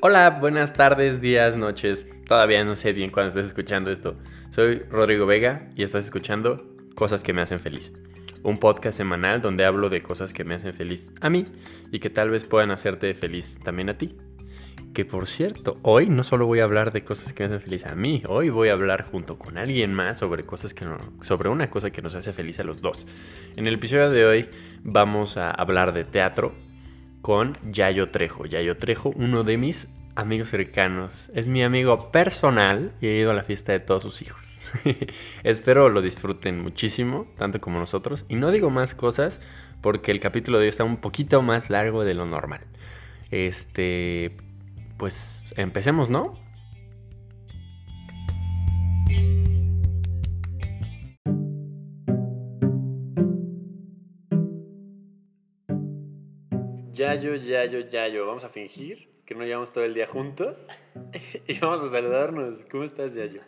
Hola, buenas tardes, días, noches. Todavía no sé bien cuándo estás escuchando esto. Soy Rodrigo Vega y estás escuchando Cosas que me hacen feliz. Un podcast semanal donde hablo de cosas que me hacen feliz a mí y que tal vez puedan hacerte feliz también a ti. Que por cierto, hoy no solo voy a hablar de cosas que me hacen feliz a mí, hoy voy a hablar junto con alguien más sobre cosas que no, sobre una cosa que nos hace feliz a los dos. En el episodio de hoy vamos a hablar de teatro con Yayo Trejo. Yayo Trejo, uno de mis amigos cercanos. Es mi amigo personal y he ido a la fiesta de todos sus hijos. Espero lo disfruten muchísimo, tanto como nosotros. Y no digo más cosas porque el capítulo de hoy está un poquito más largo de lo normal. Este, pues empecemos, ¿no? Yayo, Yayo, Yayo. Vamos a fingir que no llevamos todo el día juntos y vamos a saludarnos. ¿Cómo estás, Yayo?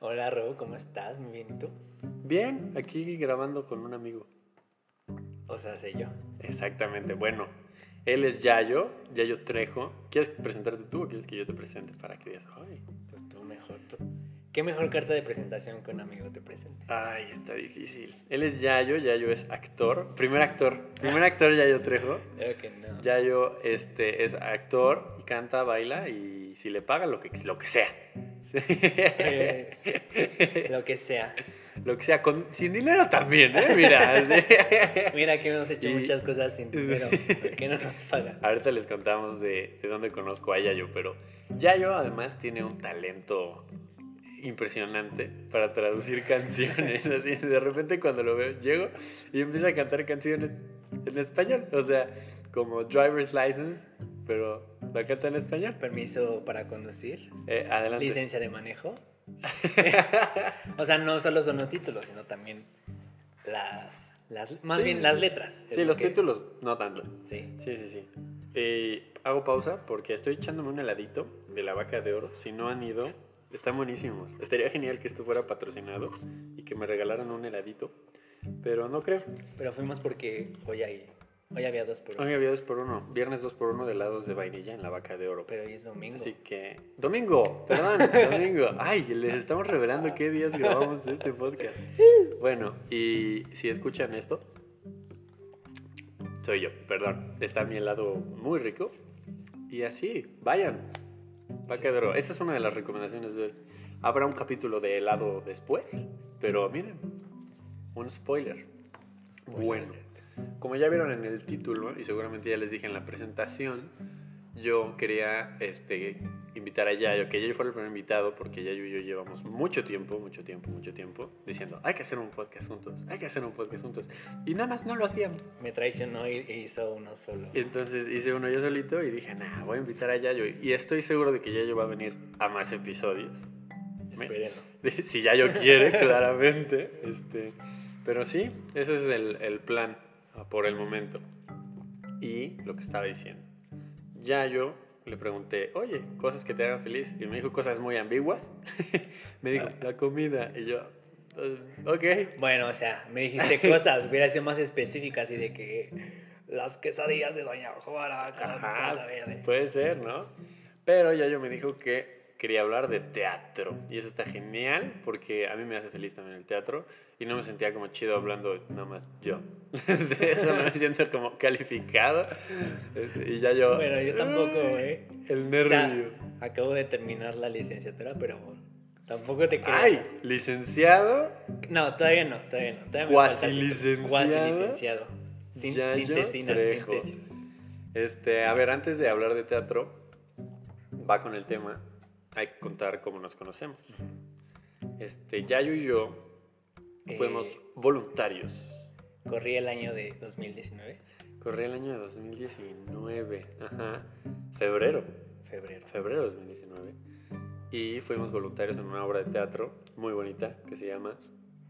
Hola, Ro, ¿cómo estás? Muy bien, ¿y tú? Bien, aquí grabando con un amigo. O sea, sé yo. Exactamente. Bueno, él es Yayo, Yayo Trejo. ¿Quieres presentarte tú o quieres que yo te presente para que digas, ay? ¿Qué mejor carta de presentación que un amigo te presente? Ay, está difícil. Él es Yayo, Yayo es actor, primer actor, primer actor Yayo Trejo. Creo que no. Yayo este, es actor y canta, baila y si le paga lo que, lo que sea. Eh, lo que sea. Lo que sea, con, sin dinero también, ¿eh? Mira. Mira que hemos hecho Y- muchas cosas sin dinero. ¿Por qué no nos pagan? Ahorita les contamos de, de dónde conozco a Yayo, pero Yayo además tiene un talento impresionante para traducir canciones. Así, de repente cuando lo veo, llego y empieza a cantar canciones en español. O sea, como Driver's License, pero la canta en español. Permiso para conducir. Eh, adelante. Licencia de manejo. o sea, no solo son los títulos, sino también las. las más Sí. bien las letras. Sí, lo los que- títulos no tanto. Sí. Sí, sí, sí. Eh, hago pausa porque estoy echándome un heladito de la vaca de oro. Si no han ido, están buenísimos. Estaría genial que esto fuera patrocinado y que me regalaran un heladito, pero no creo. Pero fuimos porque hoy hay. Hoy había dos por uno. Hoy había dos por uno, viernes dos por uno de helados de vainilla en la vaca de oro. Pero hoy es domingo. Así que, domingo, perdón, domingo. Ay, les estamos revelando qué días grabamos este podcast. Bueno, y si escuchan esto, soy yo, perdón. Está mi helado muy rico. Y así, vayan. Oro. Esta es una de las recomendaciones de hoy. Habrá un capítulo de helado después, pero miren, un spoiler. Bueno, como ya vieron en el título y seguramente ya les dije en la presentación, yo quería este, invitar a Yayo, que Yayo fuera el primer invitado, porque Yayo y yo llevamos mucho tiempo, mucho tiempo, mucho tiempo, diciendo, hay que hacer un podcast juntos, hay que hacer un podcast juntos. Y nada más no lo hacíamos. Me traicionó y e hizo uno solo. Entonces hice uno yo solito y dije, nah, voy a invitar a Yayo. Y estoy seguro de que Yayo va a venir a más episodios. Espérenlo. si Yayo quiere, claramente. Este, pero sí, ese es el, el plan ah, por el momento. Y lo que estaba diciendo. Yayo le pregunté, oye, cosas que te hagan feliz. Y me dijo cosas muy ambiguas. me dijo, la comida. Y yo, "Eh, ok. Bueno, o sea, me dijiste cosas, hubiera sido más específicas y de que las quesadillas de Doña Juana con Ajá, salsa verde. Puede ser, ¿no? Pero Yayo me dijo que quería hablar de teatro. Y eso está genial porque a mí me hace feliz también el teatro. Y no me sentía como chido hablando nada más yo. De eso no me siento como calificado. Y ya yo... Bueno, yo tampoco, ¿eh? El O nervio. sea, acabo de terminar la licenciatura, pero tampoco te creas. Ay, licenciado. No, todavía no, todavía no. Todavía Cuasi licenciado. Cuasi licenciado. Sin, síntesis. Este, a ver, antes de hablar de teatro, va con el tema. Hay que contar cómo nos conocemos. Este, Yayo y yo fuimos Eh, voluntarios. Corrí el año de 2019, Corrí el año de 2019, ajá, febrero, febrero. febrero de 2019. Y fuimos voluntarios en una obra de teatro muy bonita que se llama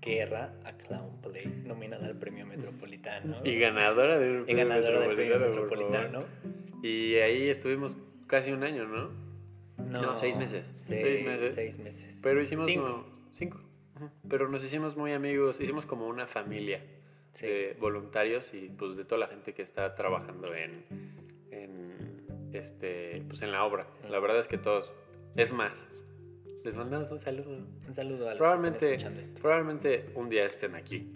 Guerra a Clown Play, nominada al premio Metropolitano. Y ganadora del Y premio ganadora del premio Metropolitano, favor. Metropolitano. Y ahí estuvimos casi un año, ¿no? No, No, seis meses. Seis, Seis meses. Seis meses. Pero hicimos Cinco. como- cinco. Pero nos hicimos muy amigos, hicimos como una familia Sí. de voluntarios y pues de toda la gente que está trabajando en, en este, pues en la obra. La verdad es que todos. Es más, les mandamos un saludo. Un saludo a los Probablemente, que están escuchando esto. probablemente un día estén aquí.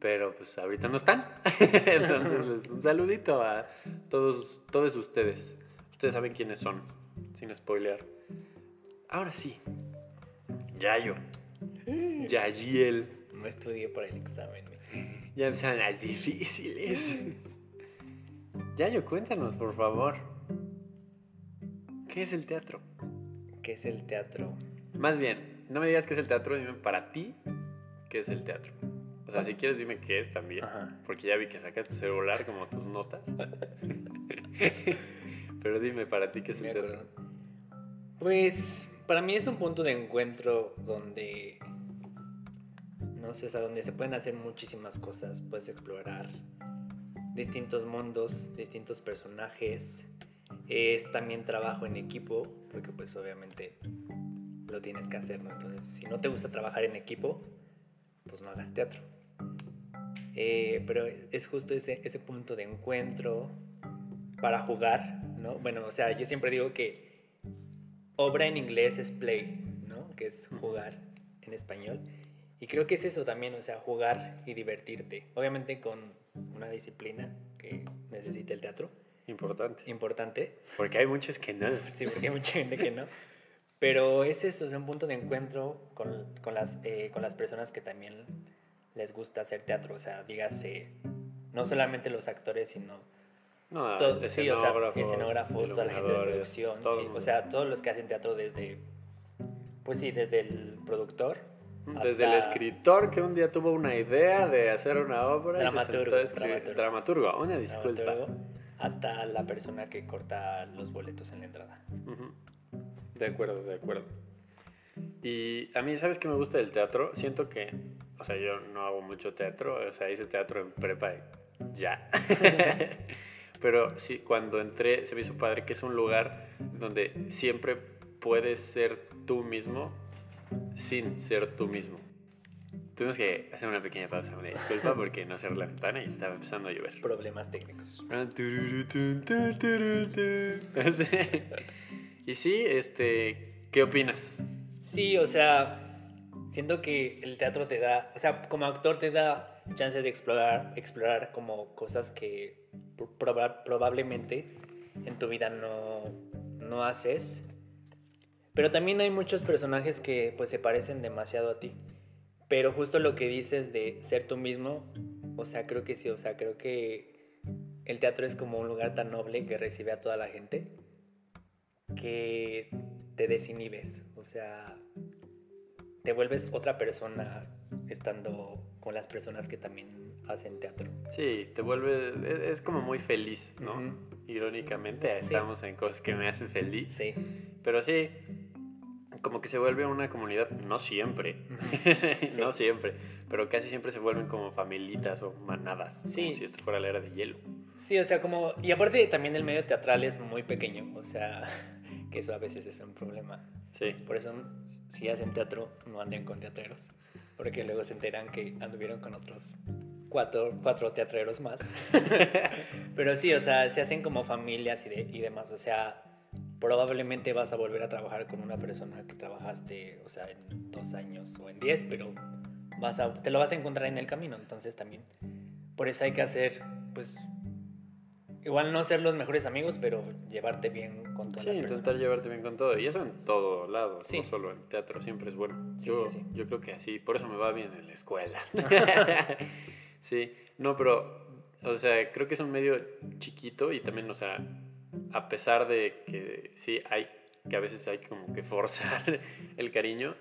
Pero pues ahorita no están. Entonces, un saludito a todos, todos ustedes. Ustedes saben quiénes son, sin spoiler. Ahora sí. Yayo. Yayiel. No estudié para el examen. Ya empezaron las difíciles. Yayo, cuéntanos, por favor. ¿Qué es el teatro? ¿Qué es el teatro? Más bien, no me digas qué es el teatro, dime para ti qué es el teatro. O sea, si quieres dime qué es también. Ajá. Porque ya vi que sacas tu celular como tus notas. Pero dime para ti qué es Me el teatro. Pues para mí es un punto de encuentro donde, no sé, o sea, donde se pueden hacer muchísimas cosas. Puedes explorar distintos mundos, distintos personajes. Es también trabajo en equipo, porque pues obviamente lo tienes que hacer, ¿no? Entonces, si no te gusta trabajar en equipo, pues no hagas teatro. Eh, pero es justo ese punto de encuentro para jugar, ¿no? Bueno, o sea, yo siempre digo que obra en inglés es play, ¿no? Que es jugar en español. Y creo que es eso también, o sea, jugar y divertirte. Obviamente con una disciplina que necesita el teatro, Importante. importante, Porque hay muchos que no. Sí, porque hay mucha gente que no. Pero es eso, es un punto de encuentro con, con las, eh, con las personas que también les gusta hacer teatro. O sea, dígase, no solamente los actores, sino No, todos, sí, o sea, escenógrafos, toda la gente de producción, sí, o sea, todos los que hacen teatro desde, pues sí, desde el productor. Desde el escritor que un día tuvo una idea de hacer una obra y se Dramaturgo, sentó a escribir. dramaturgo. Dramaturgo, una disculpa. dramaturgo, hasta la persona que corta los boletos en la entrada. De acuerdo, de acuerdo. Y a mí, ¿sabes qué me gusta del teatro? Siento que, o sea, yo no hago mucho teatro, o sea, hice teatro en prepa y ya. Pero sí, cuando entré se me hizo padre que es un lugar donde siempre puedes ser tú mismo sin ser tú mismo. Tuvimos que hacer una pequeña pausa, una disculpa porque no cerré la ventana y estaba empezando a llover. Problemas técnicos. Y sí, este, ¿qué opinas? Sí, o sea, siento que el teatro te da, o sea, como actor te da chance de explorar, explorar como cosas que proba- probablemente en tu vida no, no haces. Pero también hay muchos personajes que pues se parecen demasiado a ti. Pero justo lo que dices de ser tú mismo, o sea, creo que sí, o sea, creo que el teatro es como un lugar tan noble que recibe a toda la gente que te desinhibes, o sea, te vuelves otra persona estando con las personas que también hacen teatro. Sí, te vuelve, es, como muy feliz, ¿no? Ujú. Irónicamente, estamos en cosas que me hacen feliz. Sí. Pero sí, como que se vuelve una comunidad, no siempre, no siempre, pero casi siempre se vuelven como familitas o manadas, Sí. como si esto fuera la era de hielo. Sí, o sea, como... Y aparte también el medio teatral es muy pequeño, o sea, que eso a veces es un problema. Sí, Por eso, si hacen teatro, no anden con teatreros. Porque luego se enteran que anduvieron con otros cuatro, cuatro teatreros más. Pero sí, o sea, se hacen como familias y, de- y demás. O sea, probablemente vas a volver a trabajar con una persona que trabajaste, o sea, en dos años o en diez, pero vas a, te lo vas a encontrar en el camino. Entonces también, por eso hay que hacer, pues, igual no ser los mejores amigos, pero llevarte bien con todas sí, las intentar personas. llevarte bien con todo. Y eso en todo lado, Sí. no solo en teatro, siempre es bueno. Sí, yo, sí, sí. yo creo que así, por eso me va bien en la escuela. sí, no, pero, o sea, creo que es un medio chiquito y también, o sea, a pesar de que sí hay, que a veces hay como que forzar el cariño,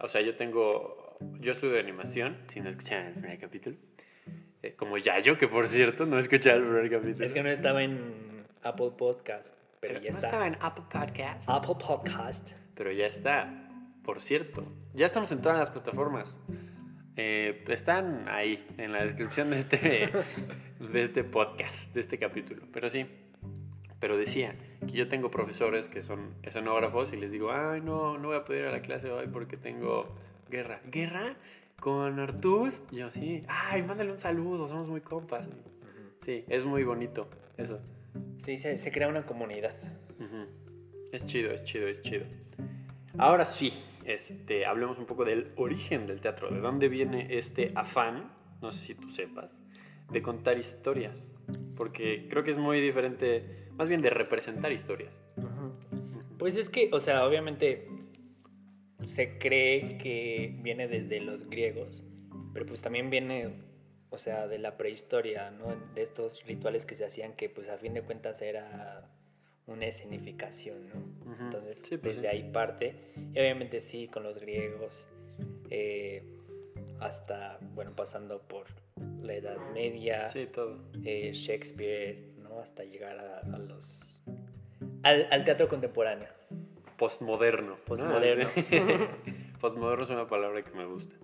o sea, yo tengo, yo estudio animación, si no escucharon el primer capítulo, eh, como Yayo, que por cierto, no escucharon el primer capítulo. Es que no estaba en Apple Podcast, pero ya no está. estaba en Apple Podcast. Apple Podcast. Pero ya está. Por cierto, ya estamos en todas las plataformas. Eh, están ahí, en la descripción de este, de este podcast, de este capítulo. Pero sí, pero decía que yo tengo profesores que son escenógrafos y les digo, ay, no, no voy a poder ir a la clase hoy porque tengo guerra. ¿Guerra? ¿Con Artus? Y yo, sí. Ay, mándale un saludo, somos muy compas. Sí, es muy bonito eso. Sí, se, se crea una comunidad. Es chido, es chido, es chido. Ahora sí, este, hablemos un poco del origen del teatro, de dónde viene este afán, no sé si tú sepas, de contar historias, porque creo que es muy diferente, más bien de representar historias. Pues es que, o sea, obviamente se cree que viene desde los griegos, pero pues también viene, o sea, de la prehistoria, ¿no? De estos rituales que se hacían que pues a fin de cuentas era una escenificación, ¿no? Entonces, Sí, pues desde sí. ahí parte. Y obviamente sí, con los griegos, eh, hasta, bueno, pasando por la Edad Media, Sí, todo. eh, Shakespeare, ¿no? Hasta llegar a, a los... Al, al teatro contemporáneo. Postmoderno. ¿no? Postmoderno. Postmoderno es una palabra que me gusta.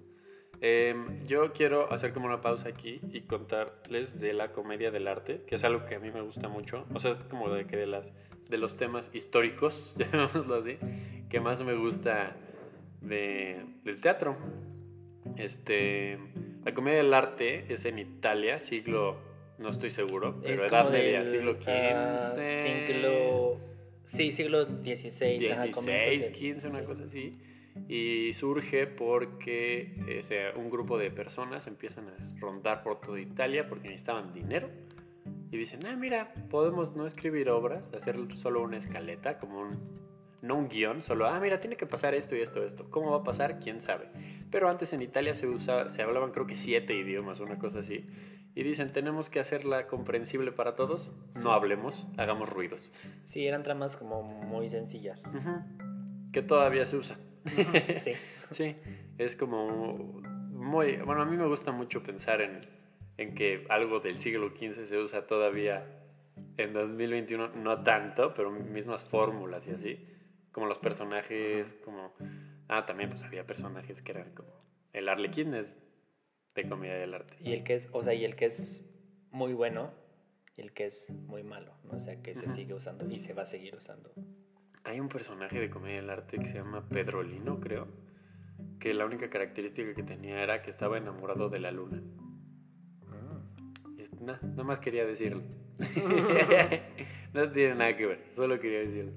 Em, yo quiero hacer como una pausa aquí y contarles de la comedia del arte, que es algo que a mí me gusta mucho. O sea, es como de que de, las, de los temas históricos, llamémoslo así, que más me gusta de, del teatro. Este, la comedia del arte es en Italia, siglo, no estoy seguro, pero es Edad Media, siglo ah, XV. siglo... Sí, siglo XVI. ajá, comienzos 16, del- 15, una sí. cosa así. Y surge porque eh, o sea, un grupo de personas empiezan a rondar por toda Italia porque necesitaban dinero. Y dicen, ah, mira, podemos no escribir obras, hacer solo una escaleta, como un, no un guion, solo, ah, mira, tiene que pasar esto y esto esto. ¿Cómo va a pasar? ¿Quién sabe? Pero antes en Italia se, usaba, se hablaban creo que siete idiomas, una cosa así. Y dicen, tenemos que hacerla comprensible para todos, no hablemos, hagamos ruidos. Sí, eran tramas como muy sencillas. Ujú. Que todavía se usa. Sí. Sí, es como muy... Bueno, a mí me gusta mucho pensar en, en que algo del siglo XV se usa todavía en 2021, no tanto, pero mismas fórmulas y así. Como los personajes, como... Ah, también pues había personajes que eran como... El arlequín es de comedia del arte. Y el que es, o sea, y el que es muy bueno y el que es muy malo, ¿no? O sea, que se sigue usando y se va a seguir usando. Hay un personaje de comedia del arte que se llama Pedrolino, creo, que la única característica que tenía era que estaba enamorado de la luna. Es- na- nada más quería decirlo. no tiene nada que ver, solo quería decirlo.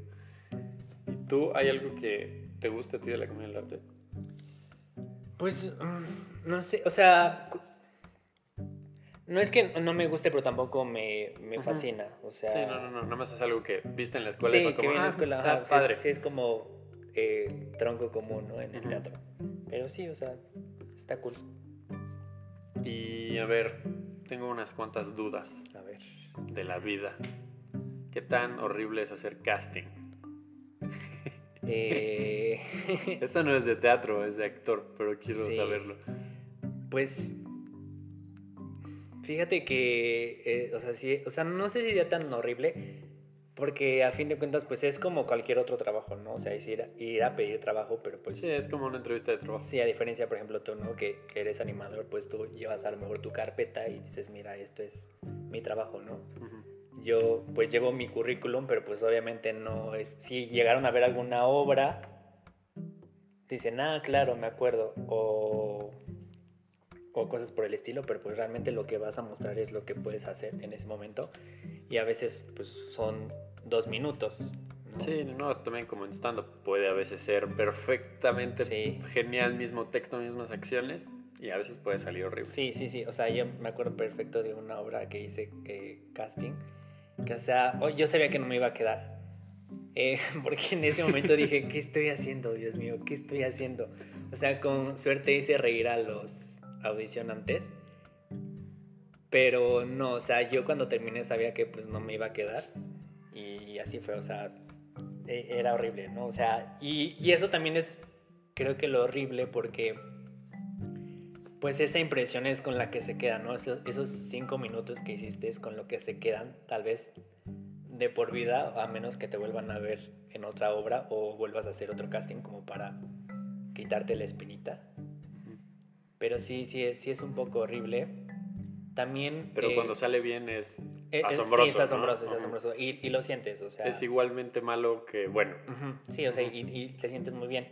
¿Y tú hay algo que te gusta a ti de la comedia del arte? Pues, mm, no sé, o sea, no es que no me guste, pero tampoco me, me fascina, o sea... Sí, no, no, no, nada más es algo que viste en la escuela y Sí, que como, viene "Ah, escuela, ajá, sí, padre. sí, es como eh, tronco común, ¿no? En el teatro. Pero sí, o sea, está cool. Y a ver, tengo unas cuantas dudas A ver. de la vida. ¿Qué tan horrible es hacer casting? Eh, Esto no es de teatro, es de actor, pero quiero Sí. saberlo. Pues fíjate que, eh, o, sea, sí, o sea, no sé si sería tan horrible, porque a fin de cuentas, pues es como cualquier otro trabajo, ¿no? O sea, es ir a, ir a pedir trabajo, pero pues Sí, es como una entrevista de trabajo. sí, a diferencia, por ejemplo, tú, ¿no? Que, que eres animador, pues tú llevas a lo mejor tu carpeta y dices, mira, esto es mi trabajo, ¿no? Yo pues llevo mi currículum, pero pues obviamente no es... Si llegaron a ver alguna obra, dicen, ah, claro, me acuerdo, o, o cosas por el estilo, pero pues realmente lo que vas a mostrar es lo que puedes hacer en ese momento. Y a veces pues son dos minutos. ¿no? Sí, no, también como en stand-up puede a veces ser perfectamente Sí. genial, mismo texto, mismas acciones, y a veces puede salir horrible. Sí, sí, sí. O sea, yo me acuerdo perfecto de una obra que hice eh, casting. O sea, oh, yo sabía que no me iba a quedar. Eh, porque en ese momento dije, ¿qué estoy haciendo, Dios mío? ¿Qué estoy haciendo? O sea, con suerte hice reír a los audicionantes. Pero no, o sea, yo cuando terminé sabía que pues no me iba a quedar. Y así fue, o sea, e- era horrible, ¿no? O sea, y, y eso también es, creo que lo horrible porque pues esa impresión es con la que se quedan, ¿no? Esos, esos cinco minutos que hiciste es con lo que se quedan, tal vez de por vida, a menos que te vuelvan a ver en otra obra o vuelvas a hacer otro casting como para quitarte la espinita. Pero sí, sí, es- sí es un poco horrible. También... Pero eh, cuando sale bien es eh, eh, asombroso. Sí, es ¿no? asombroso, es asombroso. Y, y lo sientes, o sea... Es igualmente malo que bueno. Sí, o sea, y, y te sientes muy bien.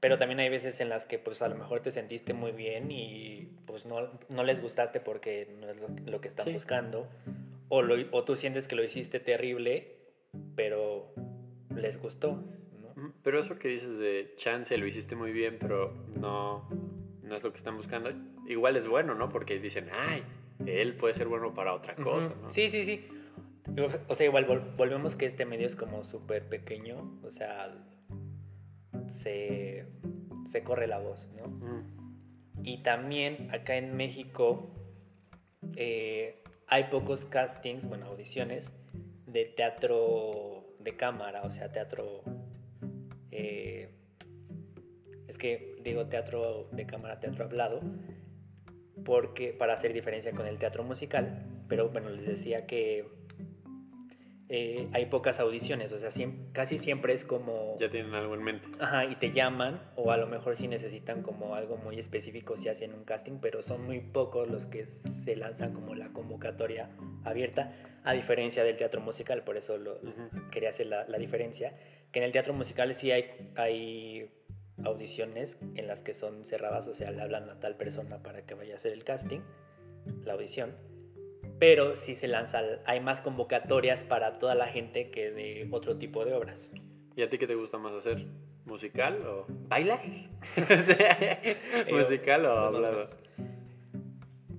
Pero también hay veces en las que pues a lo mejor te sentiste muy bien y pues no, no les gustaste porque no es lo, lo que están Sí. buscando. o, lo- o tú sientes que lo hiciste terrible, pero les gustó, ¿no? Ujú, Pero eso que dices de chance lo hiciste muy bien, pero no, no es lo que están buscando. Igual es bueno, ¿no? Porque dicen, ay, él puede ser bueno para otra cosa. ¿no? Sí, sí, sí. O sea, igual vol- volvemos que este medio es como súper pequeño, o sea, se, se corre la voz, ¿no? Ujú. Y también acá en México eh, hay pocos castings, bueno, audiciones de teatro de cámara, o sea, teatro... eh, es que digo teatro de cámara, teatro hablado, porque para hacer diferencia con el teatro musical, pero bueno, les decía que eh, hay pocas audiciones, o sea, casi siempre es como... Ya tienen algo en mente. Ajá, y te llaman, o a lo mejor si necesitan como algo muy específico si hacen un casting, pero son muy pocos los que se lanzan como la convocatoria abierta, a diferencia del teatro musical, por eso lo, Ujú. quería hacer la, la diferencia, que en el teatro musical sí hay, hay audiciones en las que son cerradas, o sea, le hablan a tal persona para que vaya a hacer el casting, la audición, pero sí se lanza, hay más convocatorias para toda la gente que de otro tipo de obras. ¿Y a ti qué te gusta más hacer? ¿Musical o bailas? ¿Musical o hablado?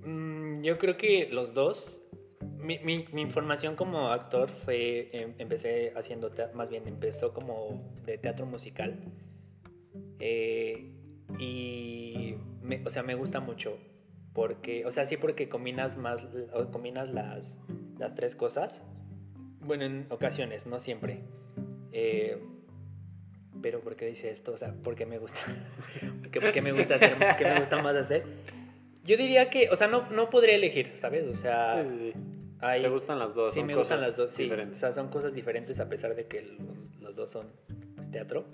Mm, yo creo que los dos. Mi, mi- como actor fue. em- empecé haciendo. tea- Más bien empezó como de teatro musical. Eh, y. me- o sea, me gusta mucho. Porque. O sea, sí, porque combinas más. Combinas las, las tres cosas. Bueno, en ocasiones, no siempre. Eh, pero ¿por qué dice esto? O sea, ¿por qué me gusta? ¿Por qué, por qué me gusta hacer? ¿Qué me gusta más hacer? Yo diría que, o sea, no, no podría elegir, ¿sabes? O sea, Sí, sí, sí. hay... ¿Te gustan las dos? Sí, Son me gustan cosas las dos, sí. diferentes. O sea, son cosas diferentes a pesar de que los, los dos son pues, teatro.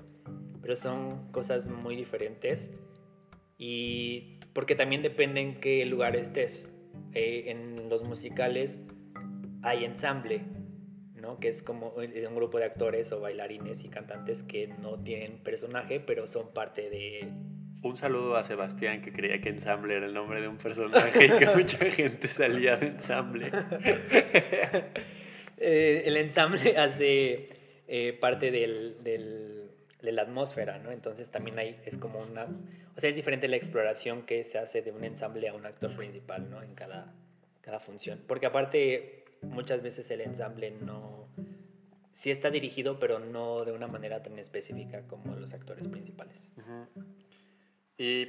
Pero son cosas muy diferentes. Y porque también depende en qué lugar estés. Eh, en los musicales hay ensamble, ¿no? Que es como un un grupo de actores o bailarines y cantantes que no tienen personaje, pero son parte de... Un saludo a Sebastián que creía que ensamble era el nombre de un personaje y que mucha gente salía de ensamble. Eh, el ensamble hace eh, parte del, del- de la atmósfera, ¿no? Entonces también hay, es como una... O sea, es diferente la exploración que se hace de un ensamble a un actor principal, ¿no? En cada, cada función. Porque aparte, muchas veces el ensamble no... Sí está dirigido, pero no de una manera tan específica como los actores principales. Y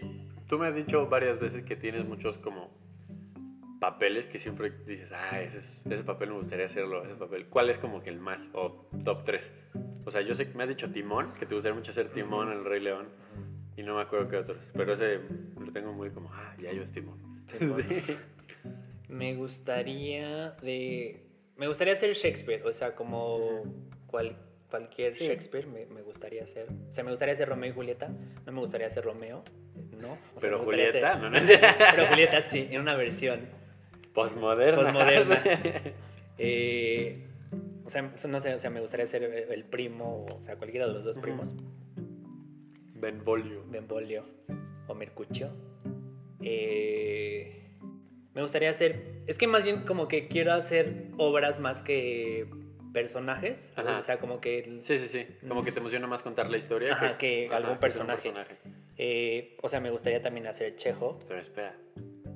tú me has dicho varias veces que tienes muchos como papeles que siempre dices, ah, ese, es- ese papel me gustaría hacerlo, ese papel. ¿Cuál es como que el más o top 3? O sea, yo sé que me has dicho Timón, que te gustaría mucho hacer Timón en El Rey León, y no me acuerdo qué otros, pero ese lo tengo muy como, ah, ya yo es Timón. Timón. Sí. Me gustaría de... Me gustaría ser Shakespeare, o sea, como cual- cualquier Sí. Shakespeare me, me gustaría ser. O sea, me gustaría ser Romeo y Julieta, no me gustaría ser Romeo, ¿no? O sea, Pero Julieta, ¿no? no Pero Julieta sí, en una versión Postmoderna. postmoderna. Eh, o sea, no sé, o sea, me gustaría ser el primo, o sea, cualquiera de los dos primos. Benvolio. Benvolio o Mercucio. Eh, me gustaría hacer. Es que más bien como que quiero hacer obras más que personajes. Ajá. O sea, como que. Sí, sí, sí. Como que te emociona más contar la historia Ajá, que algún personaje. eh, o sea, me gustaría también hacer Chejo. Pero espera,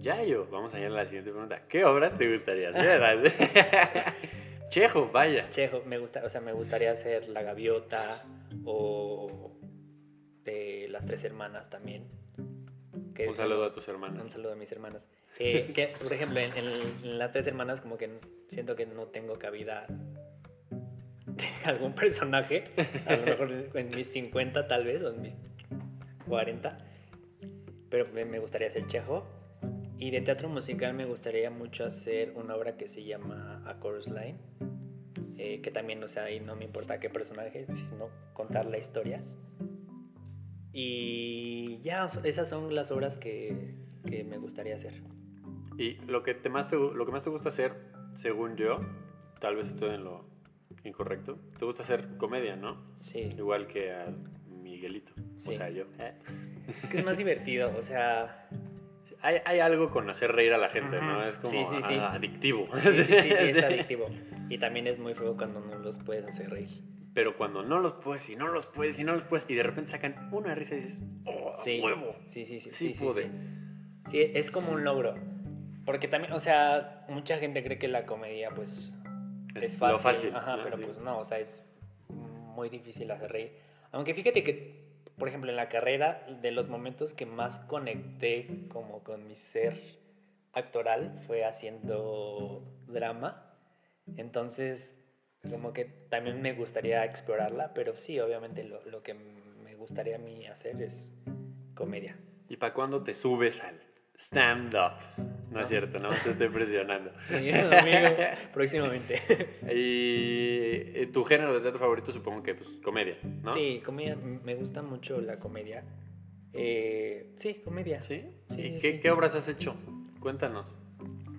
Yayo, vamos a ir a la siguiente pregunta. ¿Qué obras te gustaría hacer? Chejo, vaya. Chejo, me gusta, o sea, me gustaría hacer La Gaviota o de Las Tres Hermanas también. Que- Un saludo a tus Un hermanas. saludo a mis hermanas. Eh, que, por ejemplo, en, en- en las tres hermanas como que siento que no tengo cabida de algún personaje. A lo mejor en mis 50 tal vez, o en mis 40. Pero me, me gustaría hacer Chejo. Y de teatro musical me gustaría mucho hacer una obra que se llama A Chorus Line. eh, que también, o sea, ahí no me importa qué personaje, sino contar la historia. Y ya, esas son las obras que, que me gustaría hacer. Y lo que, te más te, lo que más te gusta hacer, según yo, tal vez estoy en lo incorrecto, te gusta hacer comedia, ¿no? Sí, Igual que a Miguelito. Sí. O sea, yo. ¿eh? es que es más divertido, o sea, hay, hay algo con hacer reír a la gente, ¿no? Ujú. Es como Sí, sí, sí. ah, adictivo. Sí, sí, es adictivo. Y también es muy feo cuando no los puedes hacer reír. Pero cuando no los puedes, y no los puedes, y no los puedes, y de repente sacan una risa y dices, ¡oh, huevo! sí, sí, sí, Sí pude. sí. Es como un logro. Porque también, o sea, mucha gente cree que la comedia, pues, Es es, lo fácil. fácil, Ajá, ¿no? pero pues no, o sea, es muy difícil hacer reír. Aunque fíjate que, por ejemplo, en la carrera, de los momentos que más conecté como con mi ser actoral fue haciendo drama. Entonces, como que también me gustaría explorarla, pero sí, obviamente lo, lo que me gustaría a mí hacer es comedia. ¿Y para cuándo te subes al stand-up? No es cierto, no te estoy presionando. Amigo, próximamente. y eh, tu género de teatro favorito supongo que pues comedia, ¿no? Sí, comedia, me gusta mucho la comedia. Eh, sí, comedia. ¿Sí? Sí, ¿Y qué, sí. qué obras has hecho? Cuéntanos.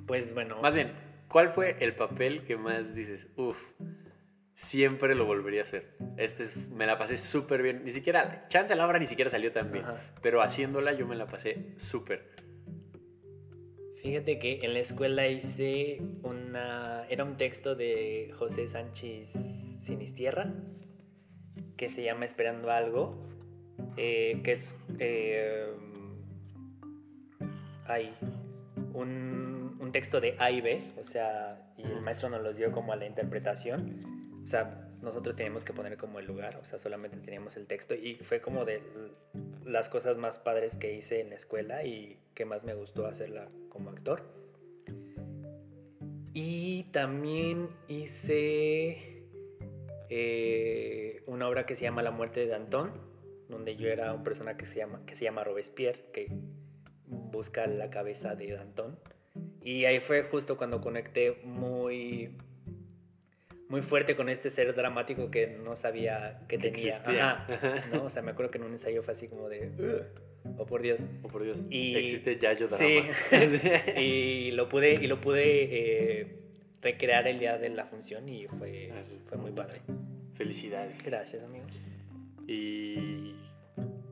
Pues bueno. Más bien, ¿cuál fue el papel que más dices, uff, siempre lo volvería a hacer? Este es- me la pasé súper bien. Ni siquiera, chance la obra ni siquiera salió tan bien. Ajá. Pero haciéndola yo me la pasé súper. Fíjate que en la escuela hice una. Era un texto de José Sánchez Sinistierra que se llama Esperando algo. eh, que es. eh, hay un, un texto de A y B, o sea, y el maestro nos los dio como a la interpretación. O sea, nosotros teníamos que poner como el lugar, o sea, solamente teníamos el texto y fue como de las cosas más padres que hice en la escuela y que más me gustó hacerla como actor. Y también hice eh, una obra que se llama La muerte de Danton, donde yo era un persona que se llama, que se llama Robespierre, que busca la cabeza de Danton. Y ahí fue justo cuando conecté muy, muy fuerte con este ser dramático que no sabía que Que tenía. existía. Ajá, ¿no? O sea, me acuerdo que en un ensayo fue así como de, oh por Dios. Oh, por Dios. Y- Existe Yayo Sí. Dramas. y lo pude, y lo pude eh, recrear el día de la función y fue, fue muy padre. Felicidades. Gracias, amigo. ¿Y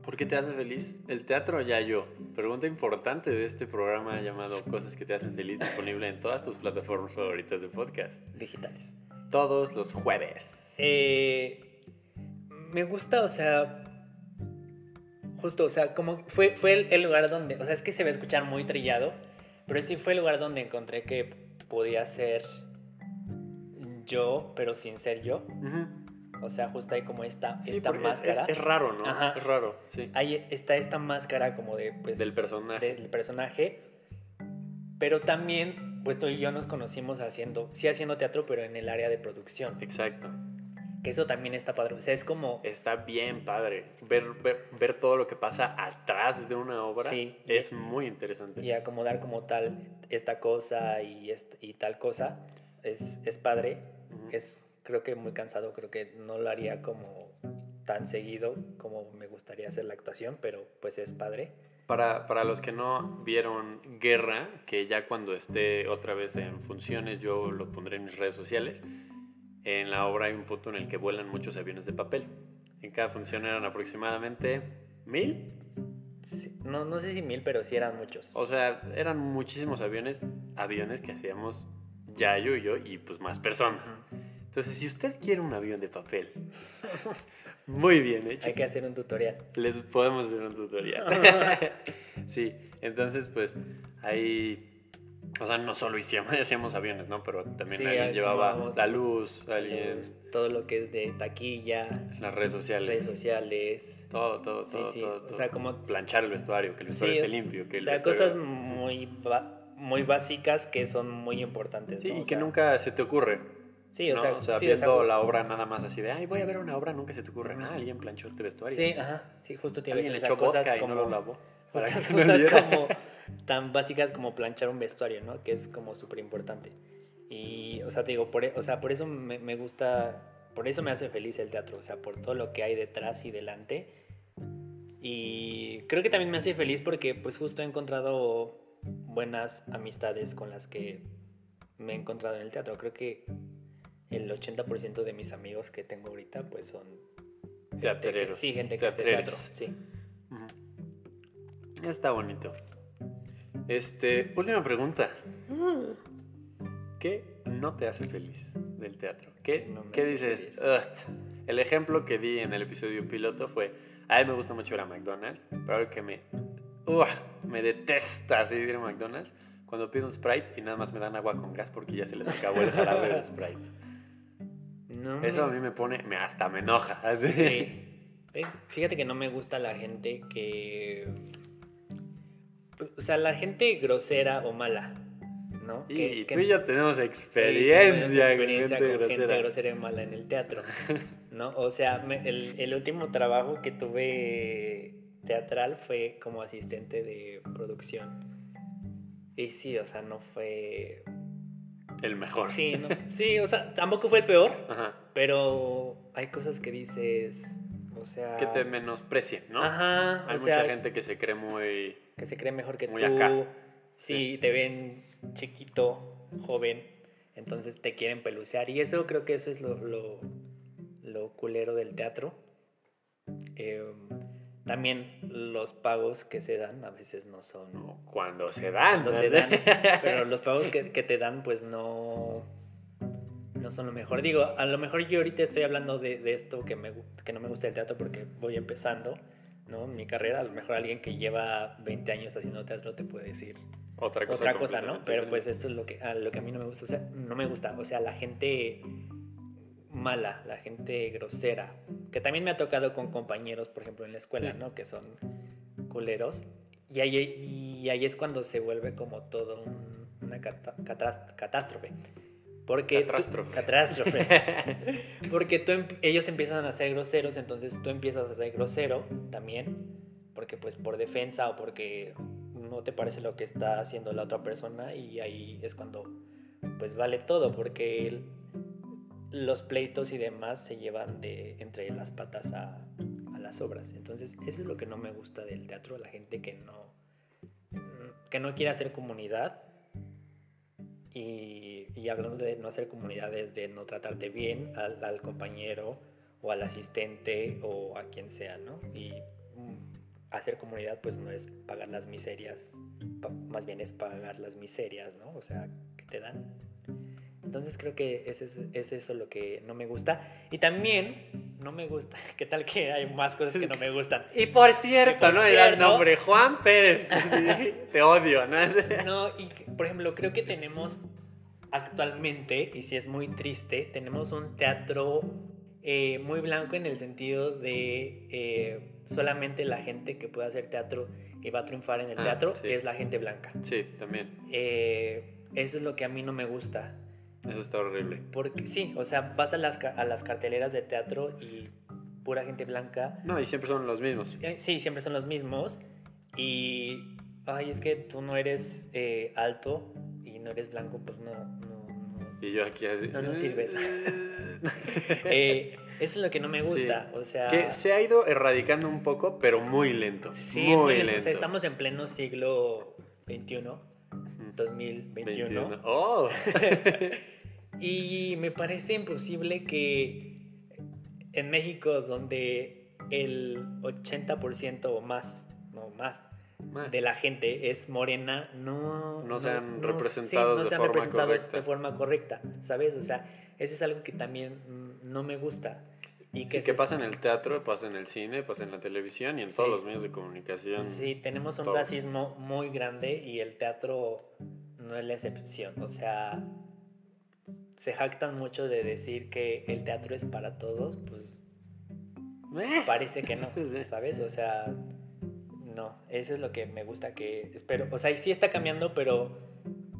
por qué te hace feliz? El teatro ya yo. Pregunta importante de este programa llamado Cosas que te hacen feliz, disponible en todas tus plataformas favoritas de podcast. Digitales. Todos los jueves. Eh, me gusta, o sea, justo, o sea, como fue, fue el, el lugar donde, o sea, es que se va a escuchar muy trillado, pero sí fue el lugar donde encontré que podía ser yo, pero sin ser yo. O sea, justo hay como esta, Sí, esta es- máscara. Es, es raro, ¿no? Ajá. Es raro, sí. Ahí está esta máscara como de, pues, Del personaje. del personaje. Pero también, pues tú y yo nos conocimos haciendo, sí haciendo teatro, pero en el área de producción. Exacto. Que eso también está padre. O sea, es como... Está bien padre. Ver, ver, ver todo lo que pasa atrás de una obra Sí. es muy interesante. y acomodar como tal esta cosa y, y tal cosa es, es padre. Es creo que muy cansado, creo que no lo haría como tan seguido como me gustaría hacer la actuación, pero pues es padre. Para, para los que no vieron Guerra, que ya cuando esté otra vez en funciones yo lo pondré en mis redes sociales, en la obra hay un punto en el que vuelan muchos aviones de papel. En cada función eran aproximadamente mil. Sí, no, no sé si mil, pero sí eran muchos. O sea, eran muchísimos aviones, aviones que hacíamos Yayo y yo y pues más personas. Entonces, si usted quiere un avión de papel, muy bien hecho. Hay que hacer un tutorial. Les podemos hacer un tutorial. sí, entonces pues ahí... O sea, no solo hacíamos, hacíamos aviones, ¿no? Pero también Sí, alguien llevaba la luz, alguien... Todo lo que es de taquilla, las redes sociales. redes sociales. Todo, todo, Sí, todo, sí, todo, o todo. sea, como- Planchar el vestuario, que el vestuario Sí, esté limpio. Que O el sea, vestuario- cosas muy, muy básicas que son muy importantes. Sí, ¿no? y O que sea, núnca se te ocurre. Sí, o ¿no? sea, o sea sí, o viendo sea, ju- la obra nada más así de, ay, voy a ver una obra, nunca se te ocurre, ah, alguien planchó este vestuario. Sí, ajá. Sí, justo tiene Alguien le o sea, echó cosas vodka y como, no lo lavó. Cosas, no cosas como tan básicas como planchar un vestuario, ¿no? Que es como súper importante. Y, o sea, te digo, por, e- o sea, por eso me, me gusta, por eso me hace feliz el teatro, o sea, por todo lo que hay detrás y delante. Y creo que también me hace feliz porque, pues, justo he encontrado buenas amistades con las que me he encontrado en el teatro. Creo que el 80% de mis amigos que tengo ahorita, pues, son... Teatreros. Sí, gente que hace teatro, sí. Ujú. Está bonito. Este, última pregunta. ¿Qué no te hace feliz del teatro? ¿Qué, No qué dices? El ejemplo que di en el episodio piloto fue, a mí me gusta mucho ir a McDonald's, pero algo que me, ¡Ugh! me detesta así ir a McDonald's, cuando pido un Sprite y nada más me dan agua con gas porque ya se les acabó el jarabe del Sprite. No Eso a mí me pone, me, hasta me enoja. Así. Sí. Fíjate que no me gusta la gente que. O sea, la gente grosera o mala, ¿no? Y, Que- y que- tú y yo tenemos experiencia, tenemos con experiencia gente con grosera. gente grosera y mala en el teatro, ¿no? O sea, me- el, el último trabajo que tuve teatral fue como asistente de producción. Y sí, o sea, no fue... El mejor. Sí, no- sí, o sea, tampoco fue el peor, Ajá. pero hay cosas que dices, o sea... Que te menosprecien, ¿no? Ajá, Hay o mucha sea, gente que se cree muy... que se cree mejor que Muy tú. acá. Sí, te ven chiquito, joven, entonces te quieren pelucear. Y eso creo que eso es lo, lo, lo culero del teatro. Eh, también los pagos que se dan a veces no son... No, cuando se dan. Cuando se dan, pero los pagos que, que te dan pues no, no son lo mejor. Digo, a lo mejor yo ahorita estoy hablando de, de esto que, me, que no me gusta el teatro porque voy empezando, ¿no? Mi carrera, a lo mejor alguien que lleva 20 años haciendo teatro te puede decir Otra cosa, otra cosa, ¿no? Pero pues esto es lo que, a lo que a mí no me gusta, o sea, no me gusta, o sea, la gente mala, la gente grosera, que también me ha tocado con compañeros, por ejemplo, en la escuela, Sí. ¿no? Que son culeros. Y ahí, y ahí es cuando se vuelve como todo un- una catástrofe. Porque tú- Catástrofe. catástrofe. porque tú, em- ellos empiezan a ser groseros, entonces tú empiezas a ser grosero también, porque pues por defensa o porque no te parece lo que está haciendo la otra persona y ahí es cuando pues vale todo, porque los pleitos y demás se llevan de entre las patas a, las obras. Entonces eso es lo que no me gusta del teatro, la gente que no, que no quiere hacer comunidad. Y, y hablando de no hacer comunidades, de no tratarte bien al, al compañero o al asistente o a quien sea, ¿no? Y mm, hacer comunidad pues no es pagar las miserias, más bien es pagar las miserias, ¿no? O sea, que te dan. Entonces creo que es eso, es eso lo que no me gusta. Y también no me gusta, ¿qué tal que hay más cosas que no me gustan? Y por cierto, Y por no digas nombre, Juan Pérez. Sí, te odio, ¿no? No, y por ejemplo, creo que tenemos actualmente, y si es muy triste, tenemos un teatro eh, muy blanco en el sentido de eh, solamente la gente que puede hacer teatro y va a triunfar en el Ah, teatro sí. es la gente blanca. Sí, también. Eh, eso es lo que a mí no me gusta. Eso está horrible. Porque sí, o sea, vas a las, a las carteleras de teatro y pura gente blanca. No, y siempre son los mismos. Eh, Sí, siempre son los mismos. Y, ay, es que tú no eres eh, alto y no eres blanco, pues no, no, no. Y yo aquí así. No, no sirves. Eh, eso es lo que no me gusta, o sea... que se ha ido erradicando un poco, pero muy lento. Sí, muy, muy lento. lento. O sea, estamos en pleno siglo XXI, Ujú. 2021. 21. Oh. Y me parece imposible que en México, donde el 80% o más, no más, de la gente es morena, no, No sean no- representados no de sean forma representados correcta. de forma correcta, ¿sabes? O sea, eso es algo que también mm, no me gusta. Y Que, que, que se- pasa en el teatro, pasa en el cine, pasa en la televisión y en Sí. todos los medios de comunicación. Sí, tenemos un todos. racismo muy grande y el teatro no es la excepción. O sea, se jactan mucho de decir que el teatro es para todos, pues Eh. parece que no, Sí. ¿sabes? O sea, no, eso es lo que me gusta que espero. O sea, y sí está cambiando, pero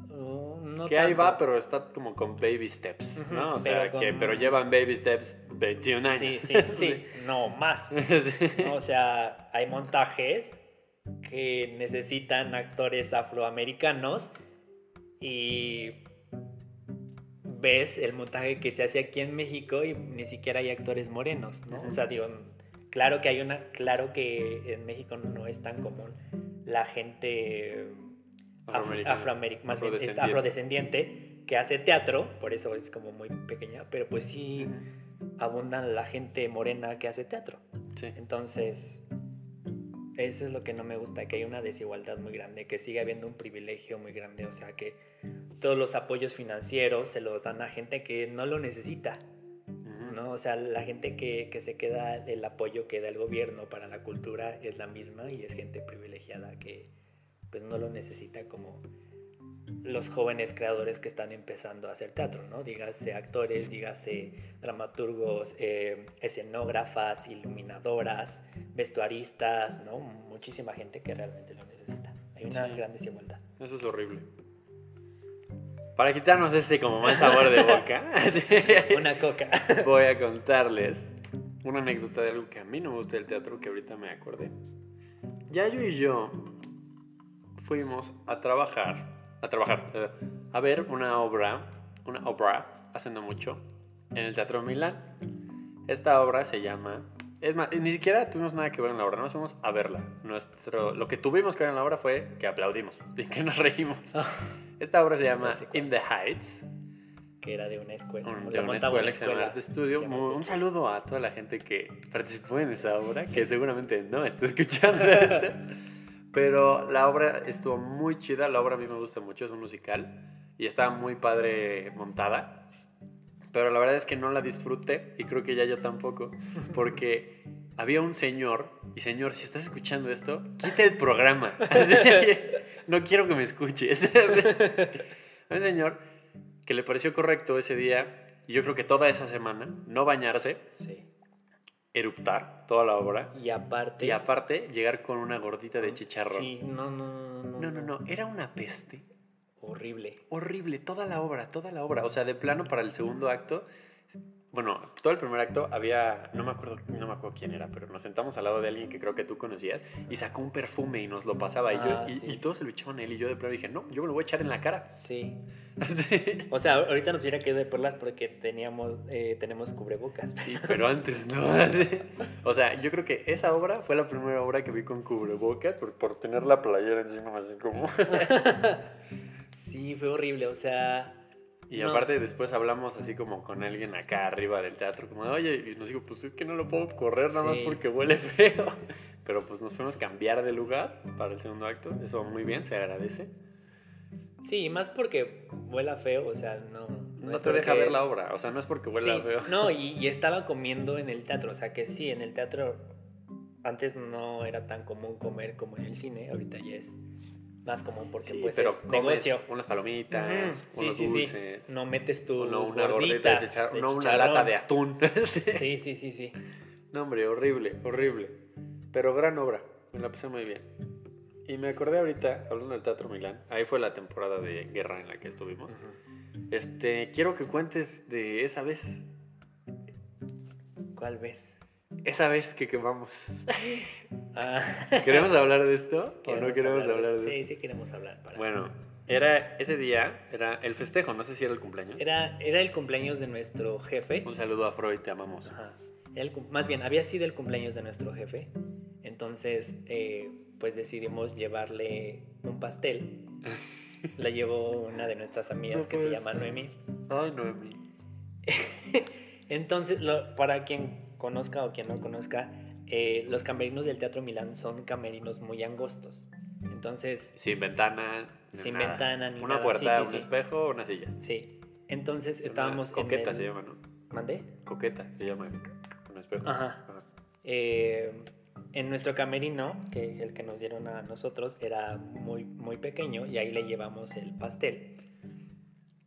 uh, no que ahí tanto. va, pero está como con baby steps, ¿no? O sea, pero que con- pero llevan baby steps 21 años. Sí, sí, sí, no más. O sea, hay montajes que necesitan actores afroamericanos y ves el montaje que se hace aquí en México y ni siquiera hay actores morenos, ¿no? O sea, digo, claro que hay una, claro que en México no es tan común la gente afro- Afroamericana. afroameric- más bien, es Afrodescendiente. afrodescendiente que hace teatro, por eso es como muy pequeña, pero pues sí abundan la gente morena que hace teatro. Sí. Entonces, eso es lo que no me gusta, que hay una desigualdad muy grande, que sigue habiendo un privilegio muy grande, o sea que todos los apoyos financieros se los dan a gente que no lo necesita, ¿no? O sea, la gente que, que se queda, el apoyo que da el gobierno para la cultura es la misma y es gente privilegiada que pues no lo necesita como los jóvenes creadores que están empezando a hacer teatro, ¿no? Dígase actores, dígase dramaturgos, eh, escenógrafas, iluminadoras, vestuaristas, ¿no? Muchísima gente que realmente lo necesita. Hay una Sí. gran desigualdad. Eso es horrible. Para quitarnos este como mal sabor de boca, Una coca. voy a contarles una anécdota de algo que a mí no me gusta del teatro que ahorita me acordé. Yayo y yo fuimos a trabajar, a trabajar, eh, a ver una obra, una obra, hace no mucho, en el Teatro Milán. Esta obra se llama... Es más, ni siquiera tuvimos nada que ver en la obra, nos fuimos a verla. Nuestro, lo que tuvimos que ver en la obra fue que aplaudimos y que nos reímos. Esta obra se llama. In the Heights, que era de una escuela. un- de una escuela se llama Arte Estudio. se Un Estudio. saludo a toda la gente que participó en esa obra, que seguramente no está escuchando esto. Pero la obra estuvo muy chida, la obra a mí me gusta mucho, es un musical y está muy padre montada. Pero la verdad es que no la disfruté y creo que ya yo tampoco, porque había un señor, y señor, si estás escuchando esto, quita el programa. No quiero que me escuches. un señor que le pareció correcto ese día, y yo creo que toda esa semana, no bañarse, Sí. Eruptar toda la obra, Y aparte. y aparte llegar con una gordita de chicharrón. Sí, no, no, no. No, no, no, era una peste. Horrible. horrible, toda la obra, toda la obra. O sea, de plano para el segundo acto, bueno, todo el primer acto había, no me acuerdo, no me acuerdo quién era, pero nos sentamos al lado de alguien que creo que tú conocías y sacó un perfume y nos lo pasaba y, Ah, yo, y, sí. y todos se lo echaban a él y yo de plano dije, no, yo me lo voy a echar en la cara. Sí. Sí, O sea, ahorita nos hubiera quedado de perlas porque teníamos, eh, tenemos cubrebocas. sí, pero antes no. O sea, yo creo que esa obra fue la primera obra que vi con cubrebocas por, por tener la playera encima así como... Sí, fue horrible. O sea. Y No. aparte después hablamos así como con alguien acá arriba del teatro, como, oye, y nos dijo, pues es que no lo puedo correr nada más Sí. porque huele feo. Pero pues nos fuimos cambiar de lugar para el segundo acto, eso muy bien, se agradece. Sí, más porque huela feo. O sea, no. No, es te deja porque- ver la obra, o sea, no es porque huela Sí, feo. No, y, y estaba comiendo en el teatro. O sea, que sí, en el teatro. Antes no era tan común comer como en el cine. Ahorita ya es más común porque Sí, pues pero es negocio. unas palomitas, Ujú, Sí, unos sí, dulces, No metes tus no una de gorditas de no una lata de atún. Sí. Sí, sí, sí. No, hombre, horrible, horrible. Pero gran obra, me la pasé muy bien. Y me acordé ahorita, hablando del Teatro Milán, ahí fue la temporada de guerra en la que estuvimos. Este, quiero que cuentes de esa vez, ¿Cuál ves? Esa vez que quemamos. Ah, ¿Queremos hablar de esto o no queremos de- hablar de Sí, esto? sí queremos hablar. para- Bueno, era ese día, era el festejo, no sé si era el cumpleaños. Era, era el cumpleaños de nuestro jefe. Un saludo a Freud, te amamos. Ajá. El más bien, había sido el cumpleaños de nuestro jefe. Entonces, eh, pues decidimos llevarle un pastel. La llevó una de nuestras amigas No que se llama ser. Noemi. Ay, Noemi. Entonces, lo- para quien conozca o quien no conozca, eh, los camerinos del Teatro Milán son camerinos muy angostos. Entonces, Sin ventana. Sin nada. ventana ni Una nada, puerta, sí, un sí. espejo, una silla. sí. Entonces Una estábamos Coqueta en el... se llama, ¿no? ¿Mandé? Coqueta se llama. Un espejo. Ajá. Eh, en nuestro camerino, que el que nos dieron a nosotros, era muy, muy pequeño y ahí le llevamos el pastel.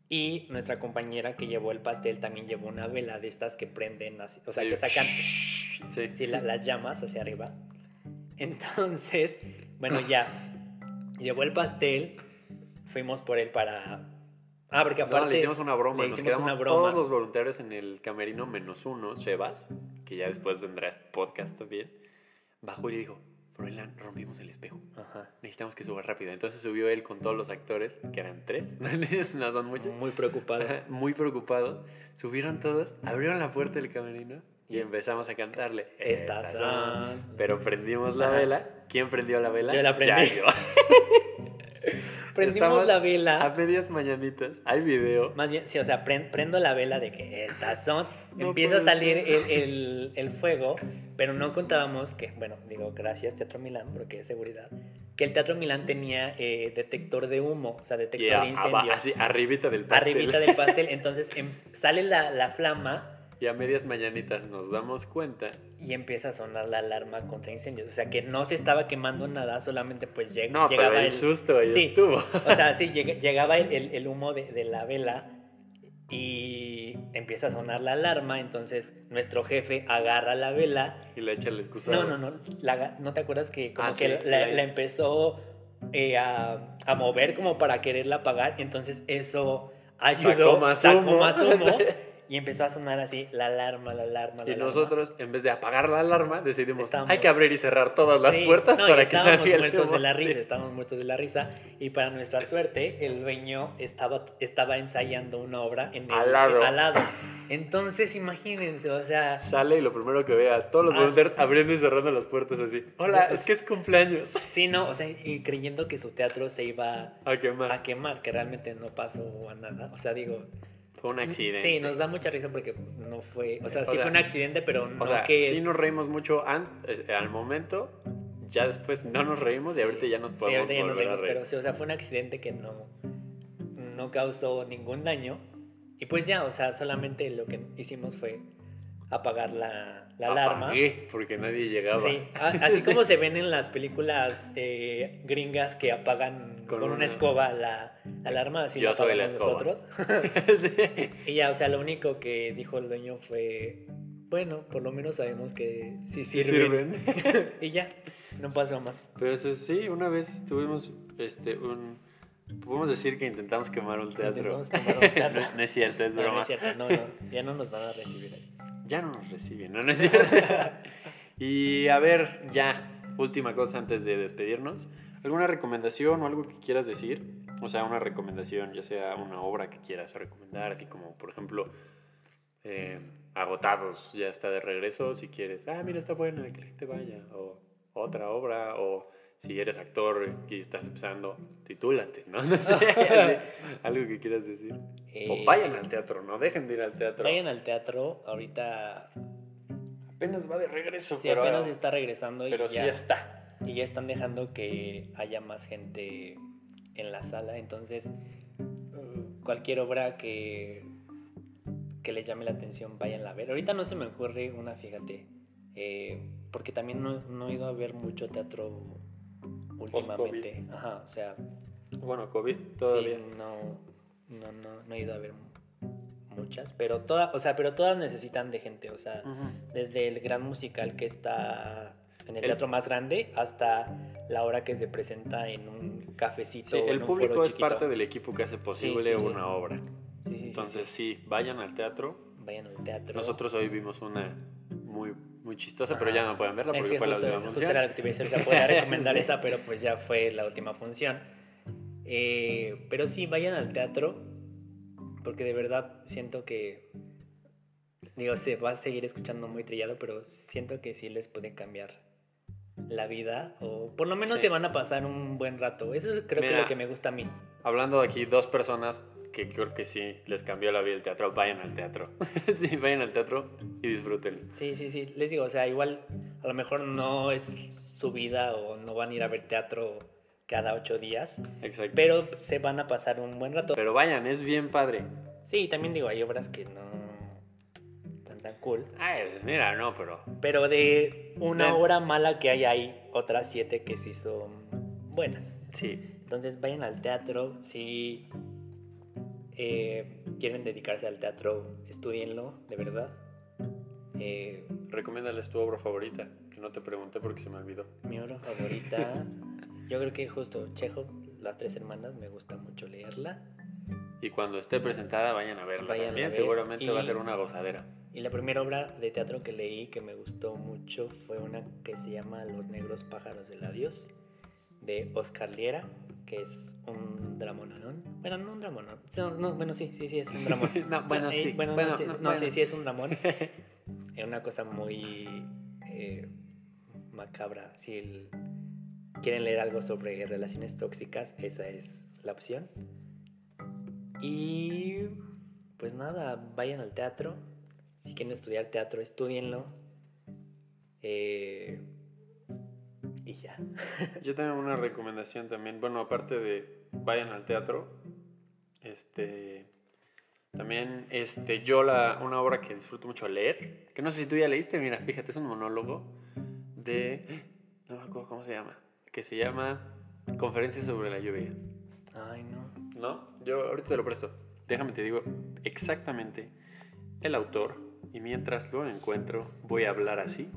Y nuestra compañera que llevó el pastel también llevó una vela de estas que prenden, así, o sea, que sacan Sí. sí, la- las llamas hacia arriba. Entonces, bueno, ya llevó el pastel, fuimos por él para... Ah, porque No, aparte... le hicimos una broma. le Nos hicimos quedamos una broma. todos los voluntarios en el camerino, menos uno, Sebas, que ya después vendrá este podcast también. Bajó y le dijo: Froilán, rompimos el espejo. Ajá. Necesitamos que suba rápido. Entonces subió él con todos los actores, que eran tres, no son muchos. Muy preocupado. Muy preocupado. Subieron todos, abrieron la puerta del camerino y empezamos a cantarle. Estas son. Pero prendimos la vela. ¿Quién prendió la vela? Yo la prendí. Prendimos Estamos la vela. A medias mañanitas. Hay video. Más bien, sí, o sea, pren- prendo la vela de que estas son. No empieza a salir el, el- el fuego, pero no contábamos que, bueno, digo, gracias Teatro Milán, porque es seguridad, que el Teatro Milán tenía eh, detector de humo, o sea, detector Y a- de incendios. así, arribita del pastel. Arribita del pastel, entonces em- sale la, la flama Y a medias mañanitas nos damos cuenta. y empieza a sonar la alarma contra incendios. O sea, que no se estaba quemando nada, solamente pues lleg- No, llegaba pero el el... susto ahí Sí. estuvo. O sea, sí, lleg- llegaba el, el- el humo de, de la vela y empieza a sonar la alarma, entonces nuestro jefe agarra la vela. Y le echa el excusa. No, no, no, la ¿no te acuerdas que como Ah, que sí, la, la empezó eh, a, a mover como para quererla apagar? Entonces eso ayudó, Sacó más sacó humo. más humo y empezó a sonar así la alarma, la alarma, la Y alarma. nosotros, en vez de apagar la alarma, decidimos, Estábamos- hay que abrir y cerrar todas las Sí, puertas no, para que estábamos salga el muertos humo. de la risa, Sí. estábamos muertos de la risa y para nuestra suerte el dueño estaba, estaba ensayando una obra en el Al lado. al lado. Entonces imagínense, o sea, Sale y lo primero que ve a todos los Ah, volunteers sí. abriendo y cerrando las puertas así. Hola, es que es cumpleaños. sí, no, o sea, y creyendo que su teatro se iba A quemar. a quemar, que realmente no pasó a nada. O sea, digo, Fue un accidente. sí, nos da mucha risa porque no fue, o sea, sí O sea, fue un accidente, pero no O sea, que sí nos reímos mucho an- al momento, ya después no nos reímos y ahorita ya nos Sí, podemos ahorita ya nos reímos, reír. pero sí, o sea, fue un accidente que no, no causó ningún daño. Y pues ya, o sea, solamente lo que hicimos fue apagar la, la alarma. Apagué, porque nadie llegaba. Sí, así como se ven en las películas eh, gringas que apagan Con con, una, una- escoba la, la alarma, así Yo soy la escoba. nosotros. sí. Y ya, o sea, lo único que dijo el dueño fue, bueno, por lo menos sabemos que sí Sí sirven. y ya, no pasó más. Pero eso sí, una vez tuvimos este, un... Podemos decir que intentamos quemar un teatro. Intentamos quemar un teatro. no, no es cierto, es No, no broma. es cierto, no, no, ya no nos van a recibir ahí. Ya no nos reciben, ¿no? Es cierto. y a ver, ya, última cosa antes de despedirnos. ¿Alguna recomendación o algo que quieras decir? O sea, una recomendación, ya sea una obra que quieras recomendar, así como, por ejemplo, eh, Agotados, ya está de regreso, si quieres, ah, mira, está buena, que la gente vaya, o otra obra, o si eres actor y estás empezando, titúlate, ¿no? No sé, así, algo que quieras decir. Eh, o vayan al teatro, no dejen de ir al teatro. Vayan al teatro, ahorita Apenas va de regreso, sí pero, apenas está regresando pero y, sí ya, está. y ya están dejando que haya más gente en la sala, entonces cualquier obra que, que les llame la atención, vayan a ver. Ahorita no se me ocurre una, fíjate, eh, porque también no, no he ido a ver mucho teatro últimamente. Ajá, o sea, Bueno, COVID todavía. Sí, no, no, no, no he ido a ver muchas, pero todas, o sea, pero todas necesitan de gente, o sea, desde el gran musical que está en el, El- teatro más grande hasta la hora que se presenta en un cafecito. Sí, el un público es chiquito. parte del equipo que hace posible sí, una obra. Entonces, sí, vayan al teatro. vayan al teatro. Nosotros hoy vimos una muy, muy chistosa, Ajá. pero ya no pueden verla porque que fue la justo, última justo función. era lo que te iba a decir, se podía recomendar Sí. esa, pero pues ya fue la última función. Eh, pero sí, vayan al teatro, porque de verdad siento que, digo, se va a seguir escuchando muy trillado, pero siento que sí les puede cambiar la vida, o por lo menos Sí. se van a pasar un buen rato. Eso es creo que Mira. lo que me gusta a mí. Hablando aquí, dos personas que creo que sí les cambió la vida el teatro, vayan al teatro. sí, vayan al teatro y disfruten. Sí, sí, sí, les digo, o sea, igual a lo mejor no es su vida o no van a ir a ver teatro cada ocho días, Exacto. pero se van a pasar un buen rato. Pero vayan, es bien padre. Sí, también digo, hay obras que no están tan cool. Ay, mira, no, pero Pero de una Ven. obra mala que hay, hay otras siete que sí son buenas. sí. Entonces vayan al teatro, si eh, quieren dedicarse al teatro, estudienlo, de verdad. Eh, Recomiéndales tu obra favorita, que no te pregunté porque se me olvidó. mi obra favorita, yo creo que justo Chekhov, Las Tres Hermanas, me gusta mucho leerla. Y cuando esté presentada, vayan a verla Vayan a también. ver. Seguramente va a ser una gozadera. Y la primera obra de teatro que leí que me gustó mucho fue una que se llama Los negros pájaros del adiós de Oscar Liera, que es un dramonón. Bueno, no un dramonón. No, no, bueno, sí, sí, sí, es un dramón. No, bueno, Eh, sí. Bueno, Bueno, no, sí, no, no, bueno. sí, sí, es un dramón. Es una cosa muy eh, macabra. Si el- quieren leer algo sobre relaciones tóxicas, esa es la opción. Y pues nada, vayan al teatro. Si quieren estudiar teatro, estudienlo. Eh, y ya. Yo tengo una recomendación también. Bueno, aparte de vayan al teatro, este. También, este, yo la, una obra que disfruto mucho leer, que no sé si tú ya leíste, mira, fíjate, es un monólogo de, no me acuerdo cómo se llama, que se llama Conferencia sobre la lluvia. Ay, no. ¿No? Yo ahorita te lo presto. Déjame te digo exactamente el autor y mientras lo encuentro voy a hablar así.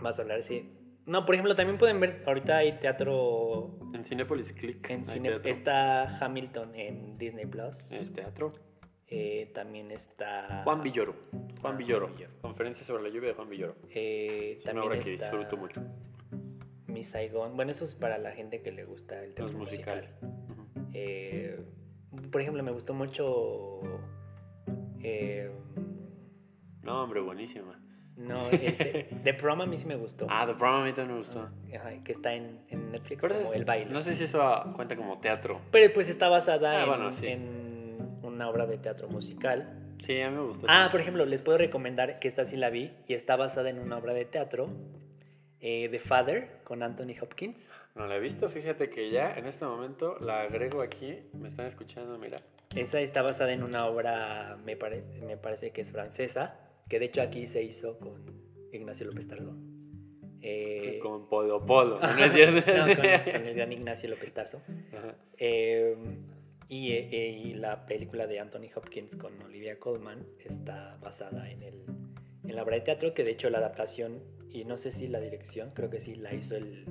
Vas a hablar así. No, por ejemplo, también pueden ver, ahorita hay teatro En Cinepolis Click. en cine. Está Hamilton en Disney Plus. Es teatro. Eh, también está. Juan Villoro. Juan Ah, Villoro. Conferencia sobre la lluvia de Juan Villoro. Eh, Es una también obra que está disfruto mucho. Mi Saigon. Bueno, eso es para la gente que le gusta el teatro musical. musical. Eh, por ejemplo, me gustó mucho. eh, No, hombre, buenísima. no, este, The Prom a mí sí me gustó. Ah, The Prom a mí también me gustó. Ajá, que está en, en Netflix Pero como es- El Baile. No sé si eso ah, cuenta como teatro. Pero pues está basada Ah, en, bueno, sí. en una obra de teatro musical. Sí, a mí me gustó. Ah, por ejemplo, les puedo recomendar que esta sí la vi y está basada en una obra de teatro, eh, The Father, con Anthony Hopkins. No la he visto, fíjate que ya en este momento la agrego aquí. Me están escuchando, mira. Esa está basada en una obra, me, pare- me parece que es francesa, que de hecho aquí se hizo con Ignacio López Tarso. Eh, Con Polo Polo, ¿no es cierto? no, con, con el gran Ignacio López Tarso. Eh, y, eh, y la película de Anthony Hopkins con Olivia Colman está basada en, el, en la obra de teatro, que de hecho la adaptación, y no sé si la dirección, creo que sí, la hizo el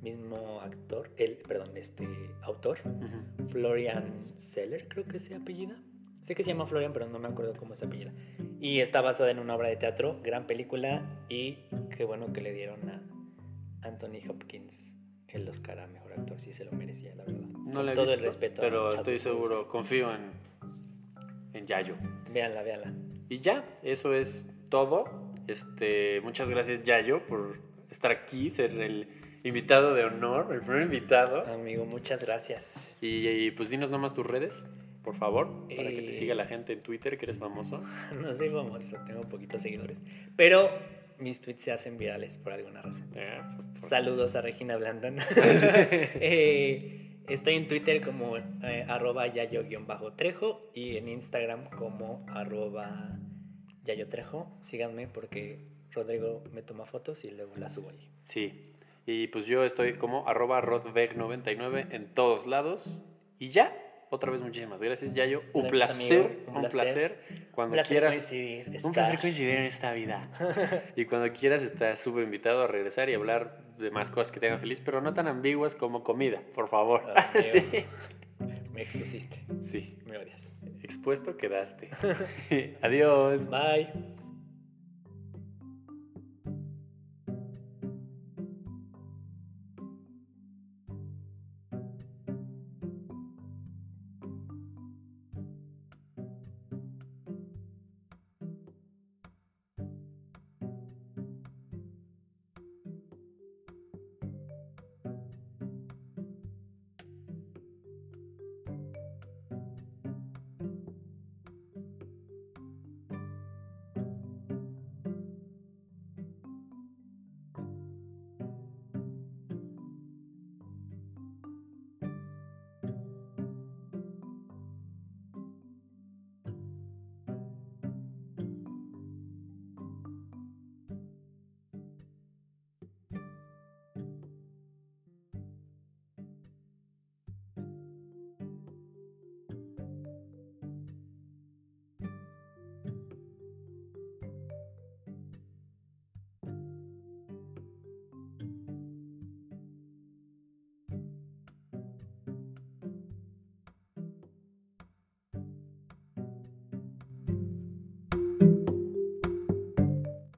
mismo actor, el, perdón, este autor, Ujú. Florian Seller, creo que se apellida. Sé que se llama Florian, pero no me acuerdo cómo se apellida. Y está basada en una obra de teatro, gran película, y qué bueno que le dieron a Anthony Hopkins el Oscar a Mejor Actor, sí se lo merecía, la verdad. No la he Todo el visto, respeto a pero Chadwick estoy seguro, confío en, en Yayo. Véanla, véanla. Y ya, eso es todo. Este, muchas gracias Yayo por estar aquí, ser el invitado de honor, el primer invitado. Amigo, muchas gracias. Y, y, pues dinos nomás tus redes, por favor, para que te Eh, siga la gente en Twitter, que eres famoso. No soy famoso, tengo poquitos seguidores, pero mis tweets se hacen virales por alguna razón. Eh, por- por- Saludos a Regina Blandon. Eh, estoy en Twitter como arroba yayo-trejo y en Instagram como arroba yayotrejo. Síganme porque Rodrigo me toma fotos y luego las subo ahí. Sí. Y pues yo estoy como arroba rodveg99 en todos lados. Y ya, otra vez muchísimas gracias, Yayo. Un Gracias, placer. Un un placer. Cuando Un placer quieras. coincidir. Un estar- placer coincidir en esta vida. y cuando quieras estás súper invitado a regresar y hablar de más cosas que te hagan feliz, pero no tan ambiguas como comida, por favor. Ah, sí. Me expusiste. sí. Me odias. Expuesto quedaste. Adiós. Bye.